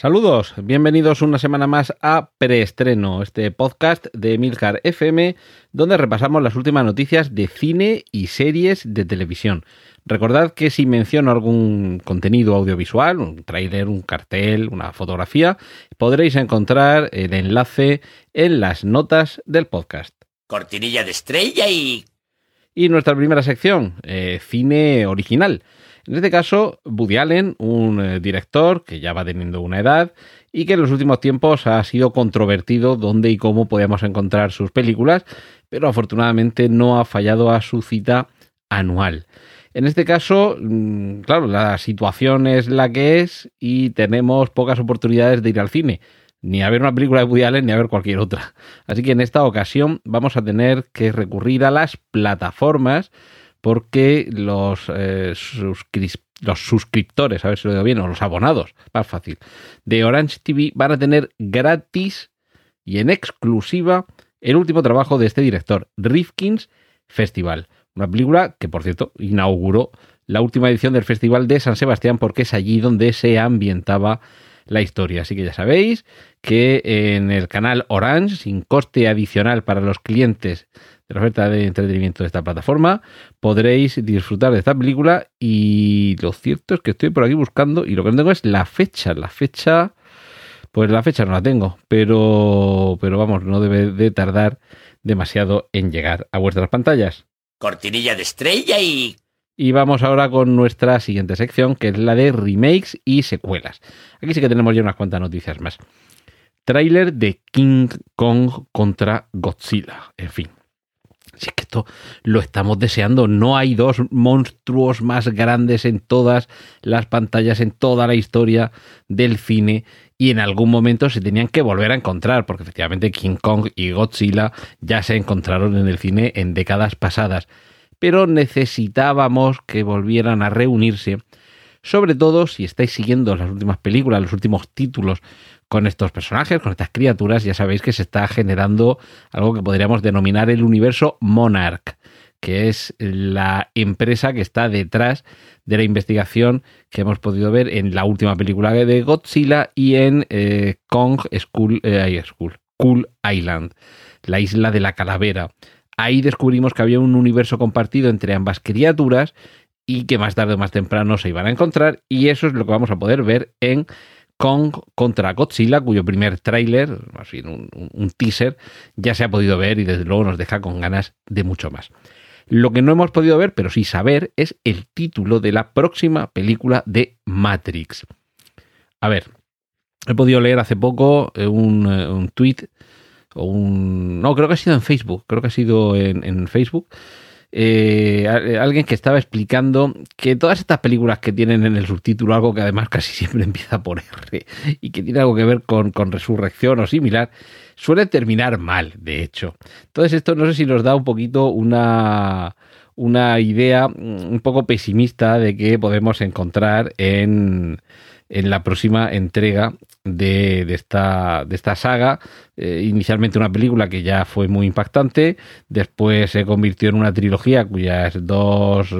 Saludos, bienvenidos una semana más a Preestreno, este podcast de Milcar FM, donde repasamos las últimas noticias de cine y series de televisión. Recordad que si menciono algún contenido audiovisual, un trailer, un cartel, una fotografía, podréis encontrar el enlace en las notas del podcast. Cortinilla de estrella y... Y nuestra primera sección, eh, cine original. En este caso, Woody Allen, un eh, director que ya va teniendo una edad y que en los últimos tiempos ha sido controvertido dónde y cómo podíamos encontrar sus películas, pero afortunadamente no ha fallado a su cita anual. En este caso, mm, claro, la situación es la que es y tenemos pocas oportunidades de ir al cine, ni a ver una película de Woody Allen ni a ver cualquier otra. Así que en esta ocasión vamos a tener que recurrir a las plataformas porque los, eh, suscri- los suscriptores, a ver si lo digo bien, o los abonados, más fácil, de Orange TV van a tener gratis y en exclusiva el último trabajo de este director, Rifkin's Festival. Una película que, por cierto, inauguró la última edición del Festival de San Sebastián porque es allí donde se ambientaba la historia. Así que ya sabéis que en el canal Orange, sin coste adicional para los clientes de la oferta de entretenimiento de esta plataforma, podréis disfrutar de esta película y lo cierto es que estoy por aquí buscando y lo que no tengo es la fecha. La fecha, pues la fecha no la tengo, pero, pero vamos, no debe de tardar demasiado en llegar a vuestras pantallas. Cortinilla de estrella y... Y vamos ahora con nuestra siguiente sección, que es la de remakes y secuelas. Aquí sí que tenemos ya unas cuantas noticias más. Tráiler de King Kong contra Godzilla. En fin. Si es que esto lo estamos deseando. No hay dos monstruos más grandes en todas las pantallas, en toda la historia del cine. Y en algún momento se tenían que volver a encontrar, porque efectivamente King Kong y Godzilla ya se encontraron en el cine en décadas pasadas pero necesitábamos que volvieran a reunirse, sobre todo si estáis siguiendo las últimas películas, los últimos títulos con estos personajes, con estas criaturas, ya sabéis que se está generando algo que podríamos denominar el universo Monarch, que es la empresa que está detrás de la investigación que hemos podido ver en la última película de Godzilla y en eh, Kong School, eh, Island, la isla de la calavera. Ahí descubrimos que había un universo compartido entre ambas criaturas y que más tarde o más temprano se iban a encontrar y eso es lo que vamos a poder ver en Kong contra Godzilla, cuyo primer tráiler, más bien un, teaser, ya se ha podido ver y desde luego nos deja con ganas de mucho más. Lo que no hemos podido ver, pero sí saber, es el título de la próxima película de Matrix. A ver, he podido leer hace poco un, un tweet o un... No, creo que ha sido en Facebook, creo que ha sido en Facebook. Eh, alguien que estaba explicando que todas estas películas que tienen en el subtítulo algo que además casi siempre empieza por R y que tiene algo que ver con, resurrección o similar, suele terminar mal, de hecho. Entonces esto no sé si nos da un poquito una, idea un poco pesimista de que podemos encontrar en, en la próxima entrega de, de, esta, de esta saga. Eh, inicialmente una película que ya fue muy impactante, después se convirtió en una trilogía cuyas dos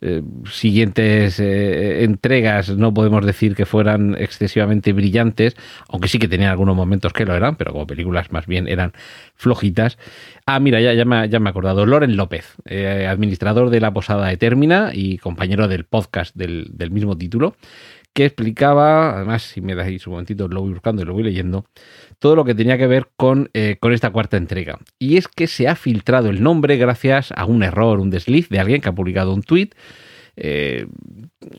eh, siguientes eh, entregas no podemos decir que fueran excesivamente brillantes, aunque sí que tenían algunos momentos que lo eran, pero como películas más bien eran flojitas. Ah, mira, ya, ya, me, ya me he acordado. Loren López, administrador de la Posada Etermina y compañero del podcast del, del mismo título que explicaba, además, si me dais un momentito, lo voy buscando y lo voy leyendo, todo lo que tenía que ver con, eh, con esta cuarta entrega. Y es que se ha filtrado el nombre gracias a un error, un desliz de alguien que ha publicado un tuit. Eh,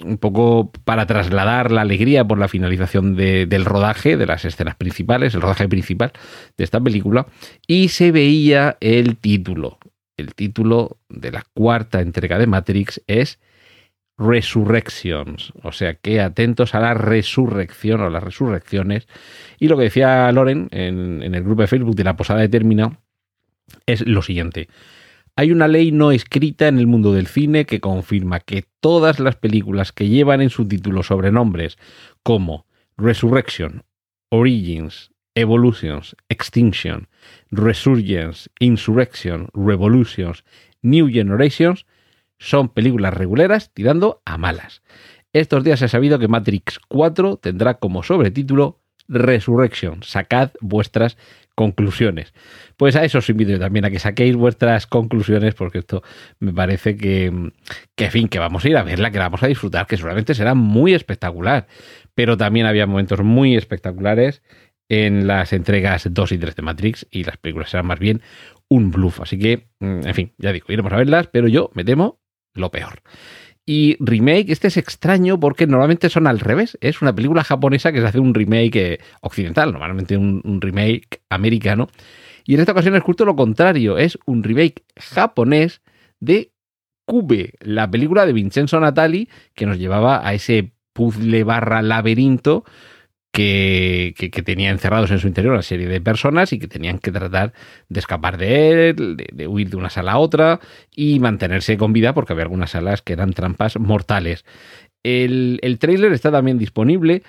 un poco para trasladar la alegría por la finalización de, del rodaje, de las escenas principales, el rodaje principal de esta película, y se veía el título. El título de la cuarta entrega de Matrix es Resurrections. O sea que atentos a la resurrección o las resurrecciones. Y lo que decía Loren en, el grupo de Facebook de la Posada de Término es lo siguiente. Hay una ley no escrita en el mundo del cine que confirma que todas las películas que llevan en su título sobrenombres como Resurrection, Origins, Evolutions, Extinction, Resurgence, Insurrection, Revolutions, New Generations son películas reguleras tirando a malas. Estos días se ha sabido que Matrix 4 tendrá como sobretítulo Resurrection. Sacad vuestras conclusiones. Pues a eso os invito también a que saquéis vuestras conclusiones, porque esto me parece que, que, fin, que vamos a ir a verla, que vamos a disfrutar, que seguramente será muy espectacular. Pero también había momentos muy espectaculares en las entregas 2 y 3 de Matrix y las películas serán más bien un bluff. Así que, mm, en fin, ya digo, iremos a verlas, pero yo me temo lo peor. Y remake, este es extraño porque normalmente son al revés. Es una película japonesa que se hace un remake occidental, normalmente un, un, remake americano. Y en esta ocasión es justo lo contrario, es un remake japonés de Cube, la película de Vincenzo Natali que nos llevaba a ese puzzle barra laberinto que, que, tenía encerrados en su interior una serie de personas y que tenían que tratar de escapar de él, de, de, huir de una sala a otra y mantenerse con vida porque había algunas salas que eran trampas mortales. El, el trailer está también disponible.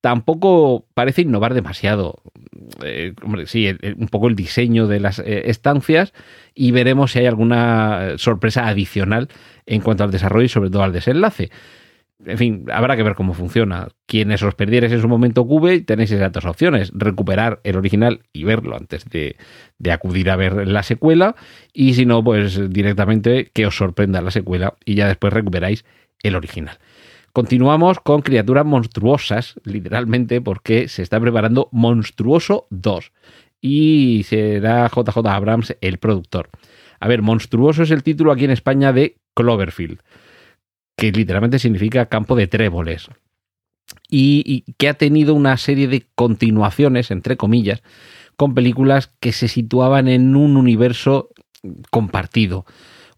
Tampoco parece innovar demasiado. Eh, sí, el, un poco el diseño de las eh, estancias y veremos si hay alguna sorpresa adicional en cuanto al desarrollo y sobre todo al desenlace en fin, habrá que ver cómo funciona. Quienes os perdierais en su momento Cube, tenéis esas dos opciones: recuperar el original y verlo antes de, de, acudir a ver la secuela, y si no, pues directamente que os sorprenda la secuela y ya después recuperáis el original. Continuamos con criaturas monstruosas, literalmente, porque se está preparando Monstruoso 2 y será JJ Abrams el productor. A ver, Monstruoso es el título aquí en España de Cloverfield que literalmente significa campo de tréboles, y, que ha tenido una serie de continuaciones, entre comillas, con películas que se situaban en un universo compartido.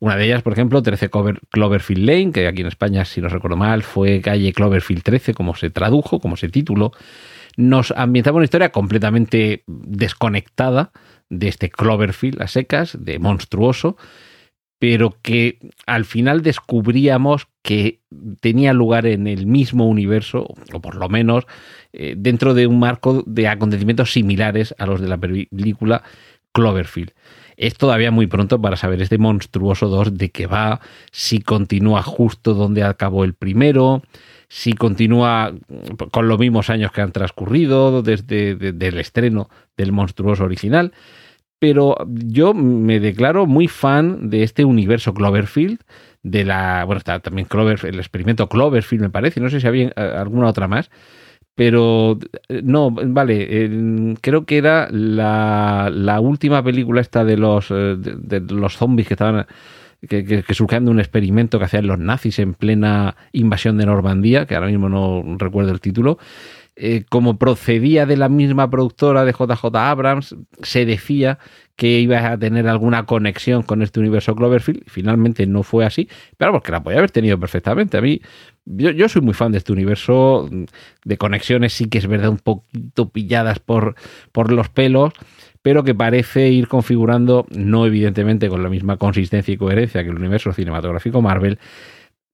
Una de ellas, por ejemplo, 13 Cloverfield Lane, que aquí en España, si no recuerdo mal, fue calle Cloverfield 13, como se tradujo, como se tituló. Nos ambientaba una historia completamente desconectada de este Cloverfield a secas, de monstruoso, pero que al final descubríamos que tenía lugar en el mismo universo, o por lo menos eh, dentro de un marco de acontecimientos similares a los de la película Cloverfield. Es todavía muy pronto para saber este monstruoso 2 de qué va, si continúa justo donde acabó el primero, si continúa con los mismos años que han transcurrido desde de, del estreno del monstruoso original pero yo me declaro muy fan de este universo Cloverfield, de la, bueno, está también Clover, el experimento Cloverfield me parece, no sé si había alguna otra más, pero no, vale, eh, creo que era la, última película esta de los, de, de los zombies que estaban... Que, que, de un experimento que hacían los nazis en plena invasión de Normandía, que ahora mismo no recuerdo el título, eh, como procedía de la misma productora de JJ Abrams, se decía que iba a tener alguna conexión con este universo Cloverfield. Finalmente no fue así, pero porque la podía haber tenido perfectamente. A mí, yo, yo, soy muy fan de este universo de conexiones, sí que es verdad, un poquito pilladas por, por los pelos, pero que parece ir configurando, no evidentemente con la misma consistencia y coherencia que el universo cinematográfico Marvel,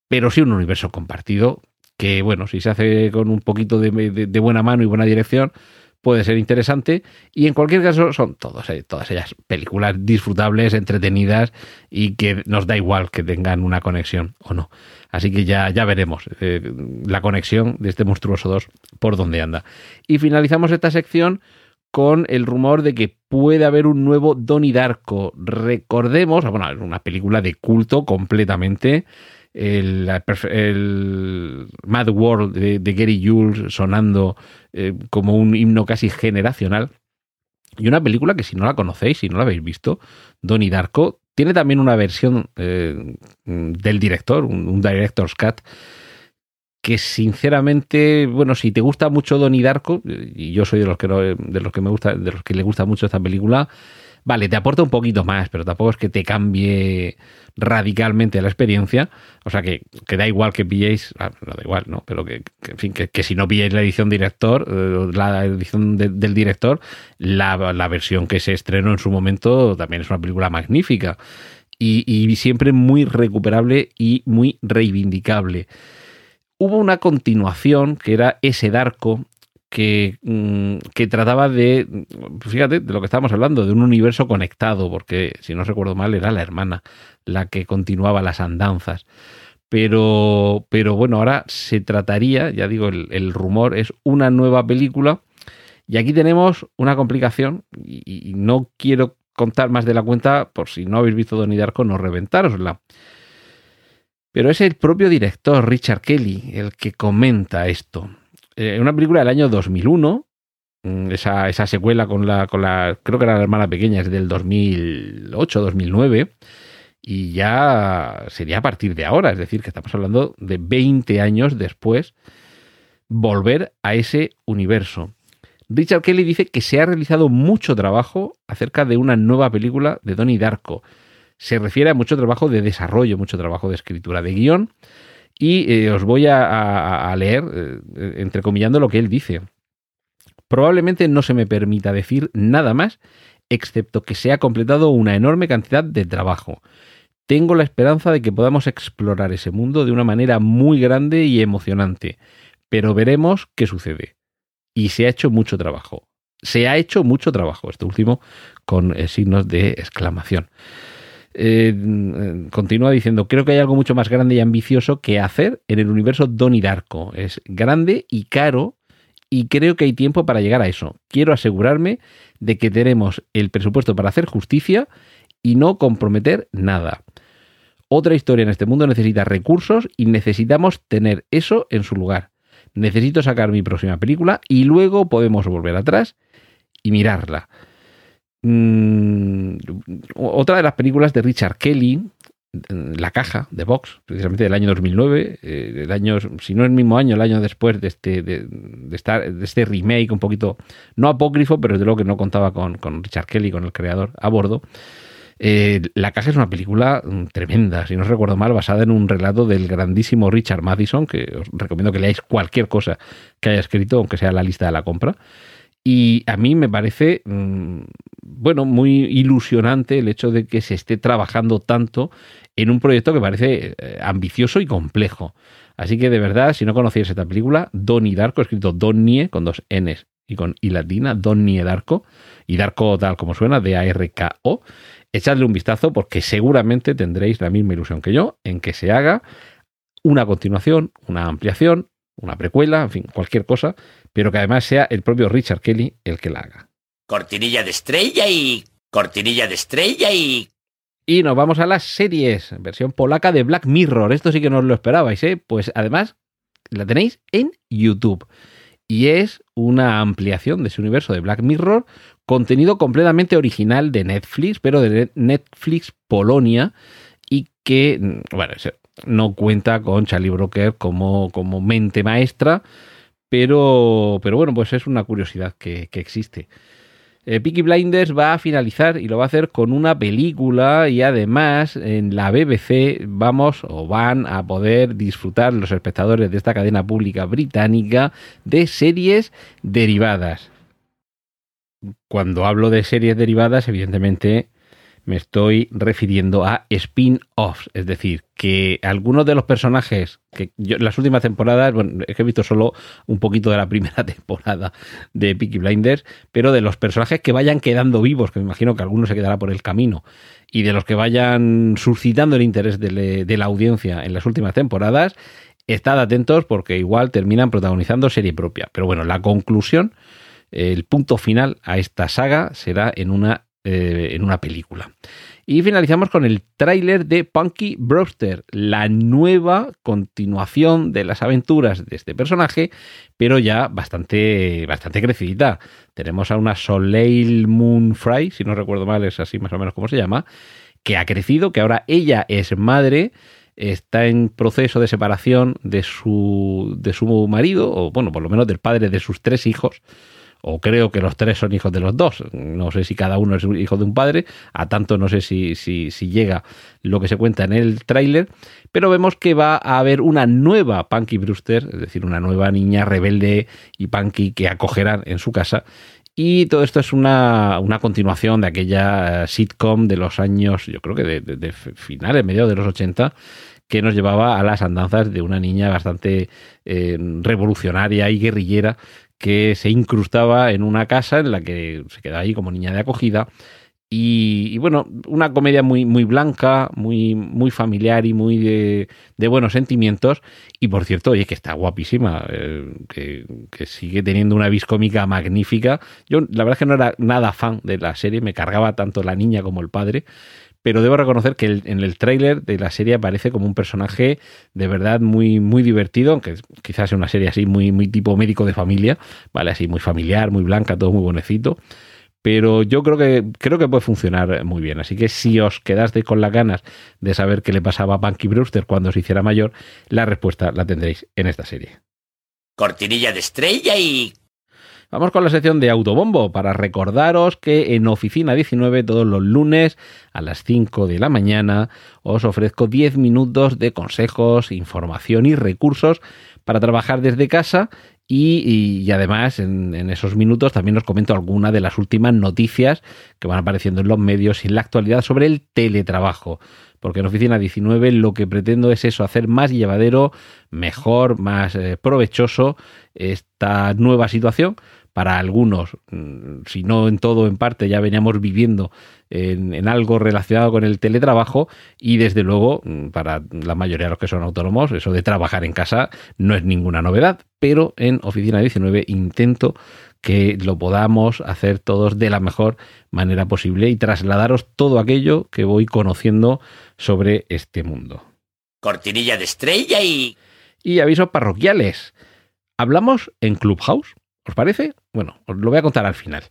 pero sí un universo compartido que bueno, si se hace con un poquito de, buena mano y buena dirección, puede ser interesante. Y en cualquier caso, son eh, todas ellas películas disfrutables, entretenidas y que nos da igual que tengan una conexión o no. Así que ya, ya veremos eh, la conexión de este monstruoso 2 por dónde anda. Y finalizamos esta sección con el rumor de que puede haber un nuevo Donnie Darko. Recordemos, bueno, una película de culto completamente el, Mad World de, de, Gary Jules sonando eh, como un himno casi generacional. Y una película que si no la conocéis, si no la habéis visto, Donnie Darko, tiene también una versión eh, del director, un, un, director's cut, que sinceramente, bueno, si te gusta mucho Donnie Darko, y yo soy de los que, no, de los que me gusta, de los que le gusta mucho esta película, vale, te aporta un poquito más, pero tampoco es que te cambie radicalmente la experiencia. O sea que, que da igual que pilléis, ah, no da igual, ¿no? Pero que, que en fin, que, si no pilláis la edición director, eh, la edición de, del director, la, la versión que se estrenó en su momento también es una película magnífica. y, y siempre muy recuperable y muy reivindicable. Hubo una continuación que era ese Darko, que, mm, que, trataba de, fíjate, de lo que estábamos hablando, de un universo conectado, porque si no recuerdo mal era la hermana la que continuaba las andanzas. Pero, pero bueno, ahora se trataría, ya digo, el, el rumor es una nueva película. Y aquí tenemos una complicación, y, y, no quiero contar más de la cuenta, por si no habéis visto Donnie Darko, no reventárosla. Pero es el propio director, Richard Kelly, el que comenta esto. Eh, una película del año 2001, mm, esa, secuela con la, con la, creo que era la hermana pequeña, es del 2008, 2009, y ya sería a partir de ahora, es decir, que estamos hablando de 20 años después, volver a ese universo. Richard Kelly dice que se ha realizado mucho trabajo acerca de una nueva película de Donnie Darko. Se refiere a mucho trabajo de desarrollo, mucho trabajo de escritura de guion, y eh, os voy a, leer, eh, entrecomillando lo que él dice. Probablemente no se me permita decir nada más, excepto que se ha completado una enorme cantidad de trabajo. Tengo la esperanza de que podamos explorar ese mundo de una manera muy grande y emocionante, pero veremos qué sucede. Y se ha hecho mucho trabajo. Se ha hecho mucho trabajo, este último con eh, signos de exclamación eh, continúa diciendo, creo que hay algo mucho más grande y ambicioso que hacer en el universo Donnie Darko. Es grande y caro y creo que hay tiempo para llegar a eso. Quiero asegurarme de que tenemos el presupuesto para hacer justicia y no comprometer nada. Otra historia en este mundo necesita recursos y necesitamos tener eso en su lugar. Necesito sacar mi próxima película y luego podemos volver atrás y mirarla. Mm, otra de las películas de Richard Kelly, La Caja, de Vox, precisamente del año 2009, eh, el año, si no el mismo año, el año después de este, de, de, estar, de este remake un poquito, no apócrifo, pero desde luego que no contaba con, Richard Kelly, con el creador, a bordo. Eh, la Caja es una película mm, tremenda, si no recuerdo mal, basada en un relato del grandísimo Richard Madison, que os recomiendo que leáis cualquier cosa que haya escrito, aunque sea la lista de la compra. Y a mí me parece, mmm, bueno, muy ilusionante el hecho de que se esté trabajando tanto en un proyecto que parece eh, ambicioso y complejo. Así que de verdad, si no conocéis esta película, Donnie Darko, escrito Donnie con dos Ns y con I latina, Donnie Darko, y Darko tal como suena, D-A-R-K-O, echadle un vistazo porque seguramente tendréis la misma ilusión que yo en que se haga una continuación, una ampliación, una precuela, en fin, cualquier cosa, pero que además sea el propio Richard Kelly el que la haga. Cortinilla de estrella y... Cortinilla de estrella y... Y nos vamos a las series, versión polaca de Black Mirror. Esto sí que no os lo esperabais, ¿eh? Pues además la tenéis en YouTube. Y es una ampliación de ese universo de Black Mirror, contenido completamente original de Netflix, pero de Netflix Polonia, y que, bueno, no cuenta con Charlie Broker como, como mente maestra, pero, pero bueno, pues es una curiosidad que, que existe. Eh, Blinders va a finalizar y lo va a hacer con una película y además en la BBC vamos o van a poder disfrutar los espectadores de esta cadena pública británica de series derivadas. Cuando hablo de series derivadas, evidentemente me estoy refiriendo a spin-offs, es decir, que algunos de los personajes que yo las últimas temporadas, bueno, es que he visto solo un poquito de la primera temporada de Peaky Blinders, pero de los personajes que vayan quedando vivos, que me imagino que alguno se quedará por el camino, y de los que vayan suscitando el interés de la audiencia en las últimas temporadas, estad atentos porque igual terminan protagonizando serie propia. Pero bueno, la conclusión, el punto final a esta saga será en una eh, en una película. Y finalizamos con el tráiler de Punky Brewster, la nueva continuación de las aventuras de este personaje, pero ya bastante, bastante. Tenemos a una Soleil Moon Fry, si no recuerdo mal, es así más o menos como se llama, que ha crecido, que ahora ella es madre, está en proceso de separación de su, de su marido, o bueno, por lo menos del padre de sus tres hijos o creo que los tres son hijos de los dos. No sé si cada uno es hijo de un padre, a tanto no sé si, si, si llega lo que se cuenta en el tráiler, pero vemos que va a haber una nueva Punky Brewster, es decir, una nueva niña rebelde y punky que acogerán en su casa. Y todo esto es una, una continuación de aquella sitcom de los años, yo creo que de finales, mediados de los 80, que nos llevaba a las andanzas de una niña bastante eh, revolucionaria y guerrillera que se incrustaba en una casa en la que se quedaba ahí como niña de acogida. Y, bueno, una comedia muy, muy blanca, muy, muy familiar y muy de, buenos sentimientos. Y por cierto, oye, que está guapísima, eh, que, sigue teniendo una vis cómica magnífica. Yo la verdad que no era nada fan de la serie, me cargaba tanto la niña como el padre, pero debo reconocer que en el tráiler de la serie aparece como un personaje de verdad muy, muy divertido, aunque quizás sea una serie así muy, muy tipo médico de familia, ¿vale? Así muy familiar, muy blanca, todo muy bonecito. Pero yo creo que, creo que puede funcionar muy bien. Así que si os quedasteis con las ganas de saber qué le pasaba a Punky Brewster cuando se hiciera mayor, la respuesta la tendréis en esta serie. Cortinilla de estrella y Vamos con la sección de Autobombo para recordaros que en Oficina 19 todos los lunes a las 5 de la mañana os ofrezco 10 minutos de consejos, información y recursos para trabajar desde casa y, además en, en, esos minutos también os comento alguna de las últimas noticias que van apareciendo en los medios y en la actualidad sobre el teletrabajo porque en Oficina 19 lo que pretendo es eso, hacer más llevadero, mejor, más eh, provechoso esta nueva situación para algunos, mm, si no en todo, en parte, ya veníamos viviendo en, en, algo relacionado con el teletrabajo y desde luego mm, para la mayoría de los que son autónomos, eso de trabajar en casa no es ninguna novedad, pero en Oficina 19 intento que lo podamos hacer todos de la mejor manera posible y trasladaros todo aquello que voy conociendo sobre este mundo. Cortinilla de estrella y... Y avisos parroquiales. Hablamos en Clubhouse, ¿os parece? Bueno, os lo voy a contar al final.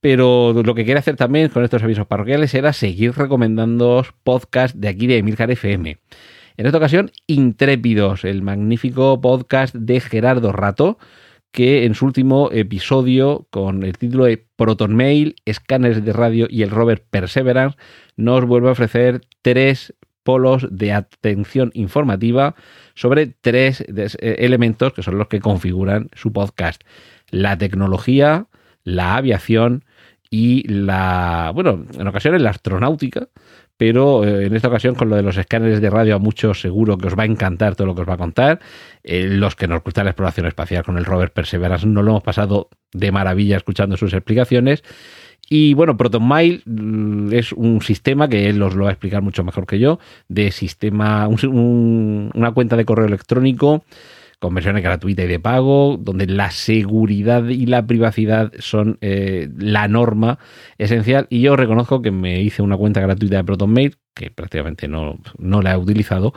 Pero lo que quería hacer también con estos avisos parroquiales era seguir recomendando podcasts de aquí de Emilcar FM. En esta ocasión, Intrépidos, el magnífico podcast de Gerardo Rato, que en su último episodio, con el título de Proton Mail, escáneres de radio y el rover Perseverance, nos vuelve a ofrecer tres polos de atención informativa sobre tres elementos que son los que configuran su podcast. La tecnología, la aviación y la, bueno, en ocasiones la astronáutica, pero eh, en esta ocasión con lo de los escáneres de radio a muchos seguro que os va a encantar todo lo que os va a contar. Eh, los que nos gusta la exploración espacial con el rover Perseverance no lo hemos pasado de maravilla escuchando sus explicaciones. Y bueno, ProtonMail mm, es un sistema que él os lo va a explicar mucho mejor que yo, de sistema, un, un, una cuenta de correo electrónico con versiones gratuitas y de pago, donde la seguridad y la privacidad son eh, la norma esencial. Y yo reconozco que me hice una cuenta gratuita de ProtonMail, que prácticamente no, no la he utilizado,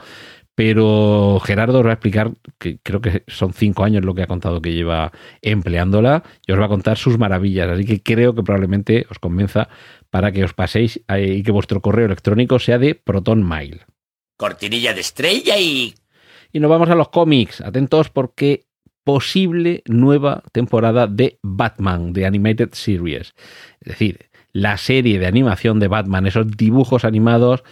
pero Gerardo os va a explicar que creo que son cinco años lo que ha contado que lleva empleándola y os va a contar sus maravillas. Así que creo que probablemente os convenza para que os paséis y que vuestro correo electrónico sea de ProtonMail. Cortinilla de estrella y y nos vamos a los cómics. Atentos porque posible nueva temporada de Batman, de Animated Series. Es decir, la serie de animación de Batman, esos dibujos animados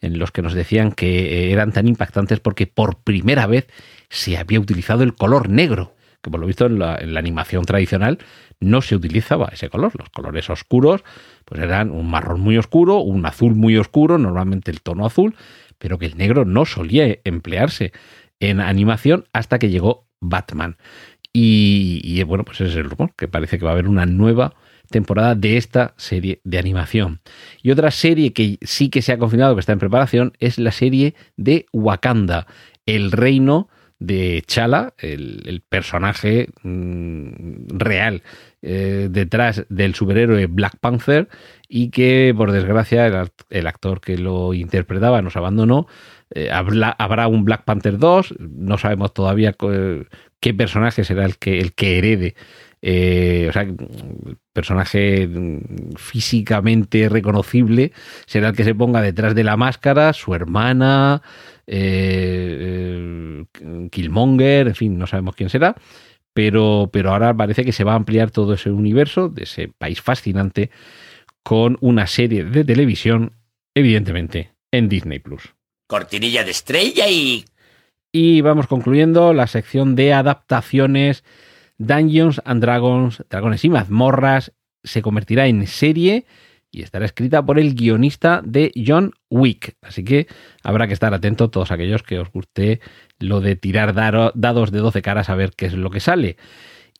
en los que nos decían que eran tan impactantes porque por primera vez se había utilizado el color negro, que por lo visto en la, en la animación tradicional no se utilizaba ese color. Los colores oscuros pues eran un marrón muy oscuro, un azul muy oscuro, normalmente el tono azul, pero que el negro no solía emplearse en animación hasta que llegó Batman. Y, bueno, pues ese es el rumor, que parece que va a haber una nueva temporada de esta serie de animación. Y otra serie que sí que se ha confirmado que está en preparación es la serie de Wakanda, el reino de Chala, el, personaje mmm, real eh, detrás del superhéroe Black Panther y que por desgracia el actor que lo interpretaba nos abandonó eh, habrá, un Black Panther 2, no sabemos todavía qué personaje será el que, el que herede. Eh, o sea, personaje físicamente reconocible será el que se ponga detrás de la máscara, su hermana, eh, Killmonger, en fin, no sabemos quién será. Pero, pero ahora parece que se va a ampliar todo ese universo de ese país fascinante con una serie de televisión, evidentemente, en Disney Plus cortinilla de estrella y... Y vamos concluyendo la sección de adaptaciones Dungeons and Dragons, Dragones y Mazmorras se convertirá en serie y estará escrita por el guionista de John Wick. Así que habrá que estar atentos todos aquellos que os guste lo de tirar dados de 12 caras a ver qué es lo que sale.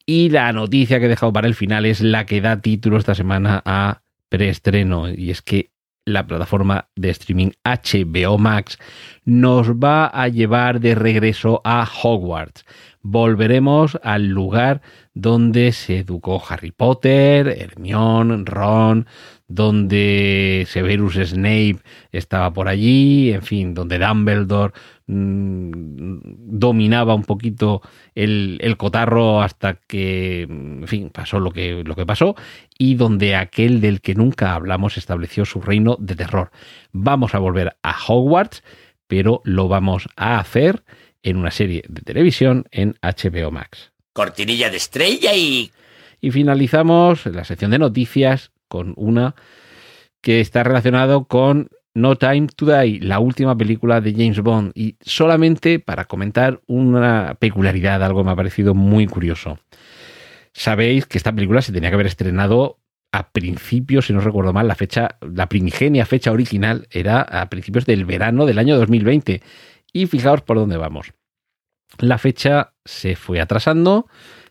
Y la noticia que he dejado para el final es la que da título esta semana a preestreno. Y es que la plataforma de streaming HBO Max nos va a llevar de regreso a Hogwarts. Volveremos al lugar donde se educó Harry Potter, Hermione, Ron, donde Severus Snape estaba por allí, en fin, donde Dumbledore mmm, dominaba un poquito el, el, cotarro hasta que, en fin, pasó lo que, lo que pasó, y donde aquel del que nunca hablamos estableció su reino de terror. Vamos a volver a Hogwarts, pero lo vamos a hacer en una serie de televisión en HBO Max. Cortinilla de estrella y... Y finalizamos la sección de noticias con una que está relacionado con No Time to Die, la última película de James Bond. Y solamente para comentar una peculiaridad, algo me ha parecido muy curioso. Sabéis que esta película se tenía que haber estrenado a principios, si no recuerdo mal, la fecha, la primigenia fecha original era a principios del verano del año 2020. Y fijaos por dónde vamos. La fecha se fue atrasando,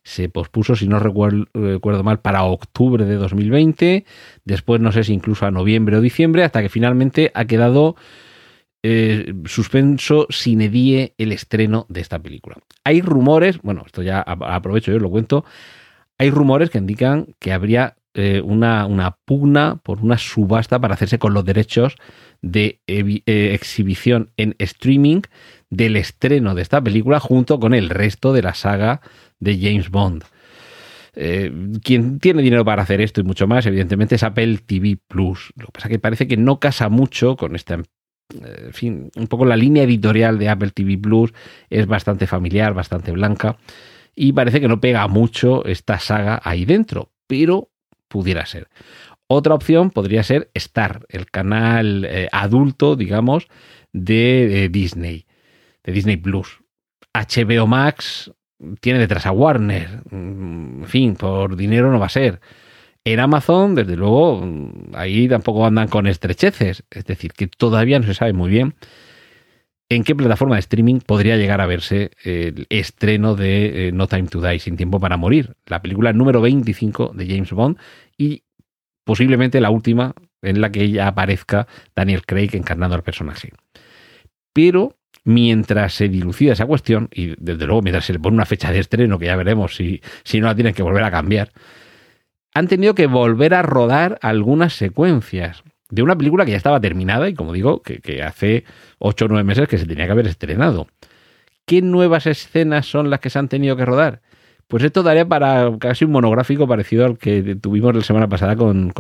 se pospuso, si no recuerdo, mal, para octubre de 2020, después no sé si incluso a noviembre o diciembre, hasta que finalmente ha quedado eh, suspenso sin edie el estreno de esta película. Hay rumores, bueno, esto ya aprovecho yo os lo cuento, hay rumores que indican que habría eh, una, una, pugna por una subasta para hacerse con los derechos de eh, exhibición en streaming del estreno de esta película junto con el resto de la saga de James Bond. Eh, quien tiene dinero para hacer esto y mucho más, evidentemente, es Apple TV Plus. Lo que pasa es que parece que no casa mucho con esta. En fin, un poco la línea editorial de Apple TV Plus es bastante familiar, bastante blanca. Y parece que no pega mucho esta saga ahí dentro, pero pudiera ser. Otra opción podría ser Star, el canal eh, adulto, digamos, de Disney, de Disney Plus. HBO Max tiene detrás a Warner. Mm, en fin, por dinero no va a ser. En Amazon, desde luego, mm, ahí tampoco andan con estrecheces. Es decir, que todavía no se sabe muy bien en qué plataforma de streaming podría llegar a verse el estreno de eh, No Time to Die, Sin Tiempo para Morir, la película número 25 de James Bond y posiblemente la última en la que ya aparezca Daniel Craig encarnando al personaje. Pero mientras se dilucida esa cuestión, y desde luego mientras se le pone una fecha de estreno, que ya veremos si, si no la tienen que volver a cambiar, han tenido que volver a rodar algunas secuencias de una película que ya estaba terminada y como digo, que, hace 8 o 9 meses que se tenía que haber estrenado. ¿Qué nuevas escenas son las que se han tenido que rodar? Pues esto daría para casi un monográfico parecido al que tuvimos la semana pasada con,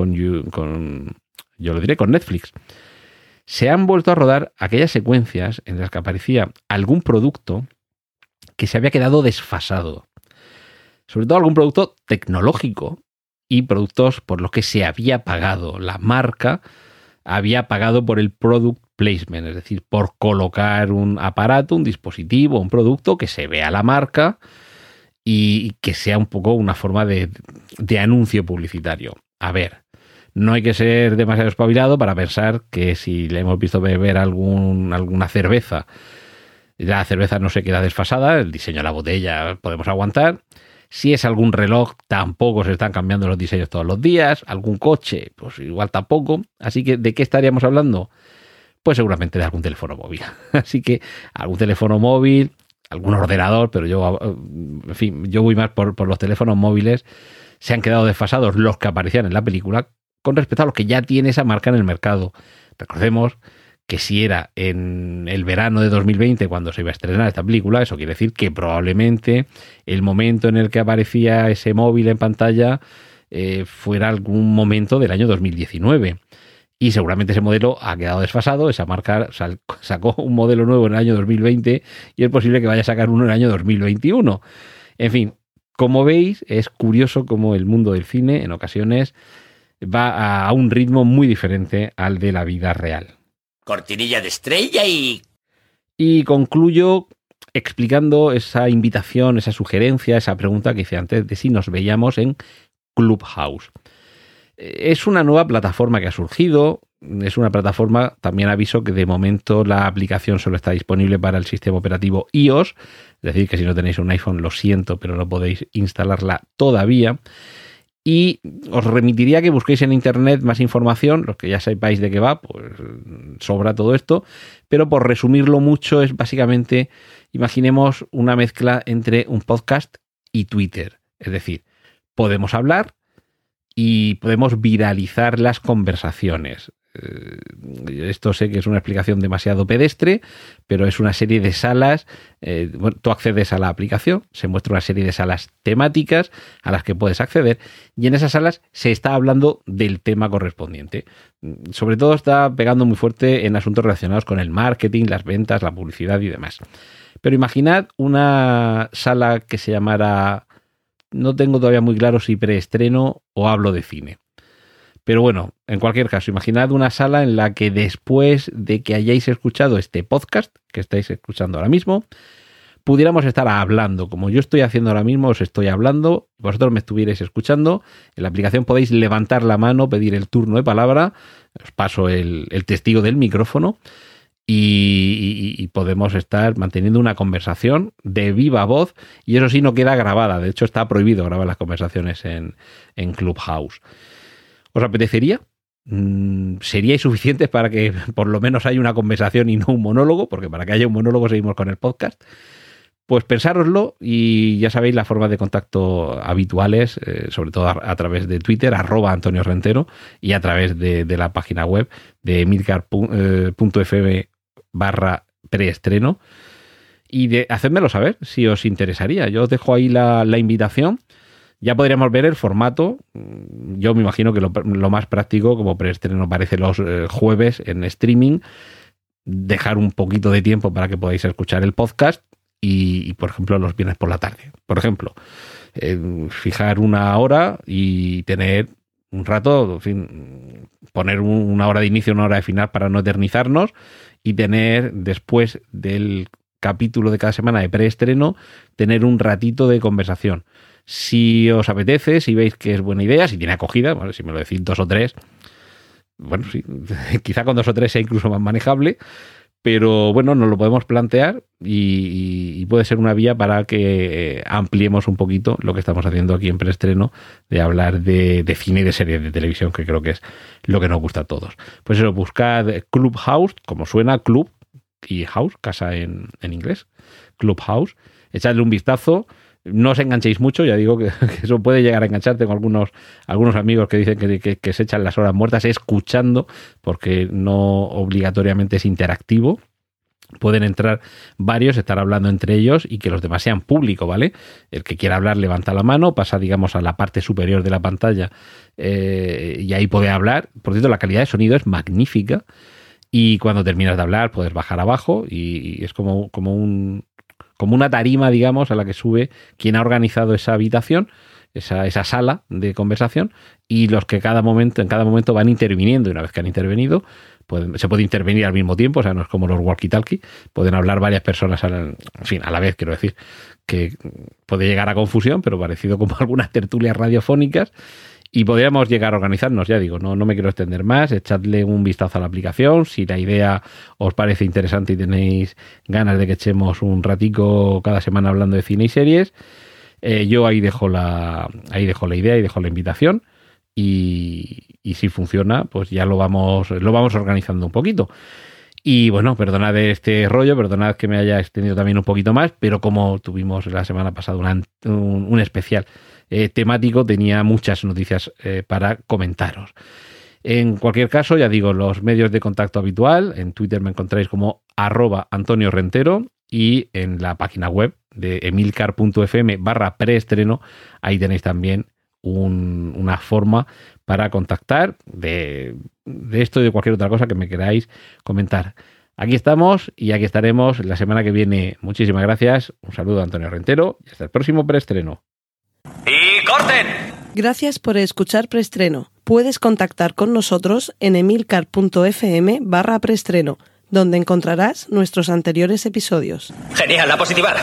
yo lo diré, con Netflix se han vuelto a rodar aquellas secuencias en las que aparecía algún producto que se había quedado desfasado. Sobre todo algún producto tecnológico y productos por los que se había pagado. La marca había pagado por el product placement, es decir, por colocar un aparato, un dispositivo, un producto que se vea la marca y que sea un poco una forma de, de anuncio publicitario. A ver, no hay que ser demasiado espabilado para pensar que si le hemos visto beber algún, alguna cerveza, la cerveza no se queda desfasada, el diseño de la botella podemos aguantar. Si es algún reloj, tampoco se están cambiando los diseños todos los días. Algún coche, pues igual tampoco. Así que, ¿de qué estaríamos hablando? Pues seguramente de algún teléfono móvil. Así que algún teléfono móvil, algún ordenador, pero yo, en fin, yo voy más por, por los teléfonos móviles. Se han quedado desfasados los que aparecían en la película con respecto a lo que ya tiene esa marca en el mercado. Recordemos que si era en el verano de 2020 cuando se iba a estrenar esta película, eso quiere decir que probablemente el momento en el que aparecía ese móvil en pantalla eh, fuera algún momento del año 2019. Y seguramente ese modelo ha quedado desfasado, esa marca sacó un modelo nuevo en el año 2020 y es posible que vaya a sacar uno en el año 2021. En fin, como veis, es curioso cómo el mundo del cine en ocasiones va a un ritmo muy diferente al de la vida real. Cortinilla de estrella y... Y concluyo explicando esa invitación, esa sugerencia, esa pregunta que hice antes de si nos veíamos en Clubhouse. Es una nueva plataforma que ha surgido, es una plataforma, también aviso que de momento la aplicación solo está disponible para el sistema operativo iOS, es decir, que si no tenéis un iPhone lo siento, pero no podéis instalarla todavía. Y os remitiría que busquéis en internet más información, los que ya sepáis de qué va, pues sobra todo esto, pero por resumirlo mucho es básicamente, imaginemos una mezcla entre un podcast y Twitter, es decir, podemos hablar y podemos viralizar las conversaciones. Eh, esto sé que es una explicación demasiado pedestre, pero es una serie de salas. Eh, tú accedes a la aplicación, se muestra una serie de salas temáticas a las que puedes acceder y en esas salas se está hablando del tema correspondiente. Sobre todo está pegando muy fuerte en asuntos relacionados con el marketing, las ventas, la publicidad y demás. Pero imaginad una sala que se llamara, no tengo todavía muy claro si preestreno o hablo de cine pero bueno, en cualquier caso, imaginad una sala en la que después de que hayáis escuchado este podcast que estáis escuchando ahora mismo, pudiéramos estar hablando, como yo estoy haciendo ahora mismo, os estoy hablando, vosotros me estuvierais escuchando, en la aplicación podéis levantar la mano, pedir el turno de palabra, os paso el, testigo del micrófono y, podemos estar manteniendo una conversación de viva voz y eso sí no queda grabada, de hecho está prohibido grabar las conversaciones en, en Clubhouse. ¿Os apetecería? Mm, ¿Seríais suficientes para que por lo menos haya una conversación y no un monólogo? Porque para que haya un monólogo seguimos con el podcast. Pues pensároslo y ya sabéis las formas de contacto habituales, eh, sobre todo a, través de Twitter, arroba Antonio Rentero, y a través de, la página web de milcar.fm eh, barra preestreno. Y de hacérmelo saber si os interesaría. Yo os dejo ahí la, la invitación ya podríamos ver el formato. Yo me imagino que lo, más práctico, como preestreno parece los eh, jueves en streaming, dejar un poquito de tiempo para que podáis escuchar el podcast y, por ejemplo, los viernes por la tarde. Por ejemplo, eh, fijar una hora y tener un rato, en fin, poner una hora de inicio, una hora de final para no eternizarnos y tener después del capítulo de cada semana de preestreno, tener un ratito de conversación si os apetece, si veis que es buena idea, si tiene acogida, si me lo decís dos o tres, bueno, sí, quizá con dos o tres sea incluso más manejable, pero bueno, nos lo podemos plantear y, puede ser una vía para que eh, ampliemos un poquito lo que estamos haciendo aquí en preestreno de hablar de, cine y de series de televisión, que creo que es lo que nos gusta a todos. Pues eso, buscad Clubhouse, como suena, club y house, casa en, en inglés, Clubhouse, echadle un vistazo no os enganchéis mucho, ya digo que, eso puede llegar a engancharte con algunos, algunos amigos que dicen que, se echan las horas muertas escuchando, porque no obligatoriamente es interactivo. Pueden entrar varios, estar hablando entre ellos y que los demás sean público, ¿vale? El que quiera hablar levanta la mano, pasa, digamos, a la parte superior de la pantalla eh, y ahí puede hablar. Por cierto, la calidad de sonido es magnífica y cuando terminas de hablar puedes bajar abajo y, es como, como un, como una tarima, digamos, a la que sube quien ha organizado esa habitación, esa, esa sala de conversación, y los que cada momento, en cada momento van interviniendo, y una vez que han intervenido, se puede intervenir al mismo tiempo, o sea, no es como los walkie-talkie, pueden hablar varias personas, a la, en fin, a la vez, quiero decir, que puede llegar a confusión, pero parecido como algunas tertulias radiofónicas, y podríamos llegar a organizarnos, ya digo, no, no me quiero extender más, echadle un vistazo a la aplicación, si la idea os parece interesante y tenéis ganas de que echemos un ratico cada semana hablando de cine y series, eh, yo ahí dejo, la, ahí dejo la idea y dejo la invitación. Y, y, si funciona, pues ya lo vamos, lo vamos organizando un poquito. Y bueno, perdonad este rollo, perdonad que me haya extendido también un poquito más, pero como tuvimos la semana pasada un, un especial eh, temático tenía muchas noticias eh, para comentaros. En cualquier caso, ya digo, los medios de contacto habitual, en Twitter me encontráis como arroba Antonio Rentero y en la página web de emilcar.fm barra preestreno, ahí tenéis también una forma para contactar de, de esto y de cualquier otra cosa que me queráis comentar. Aquí estamos y aquí estaremos la semana que viene. Muchísimas gracias. Un saludo a Antonio Rentero y hasta el próximo preestreno. ¡Y corten! Gracias por escuchar Preestreno. Puedes contactar con nosotros en emilcar.fm barra preestreno, donde encontrarás nuestros anteriores episodios. Genial, la positiva.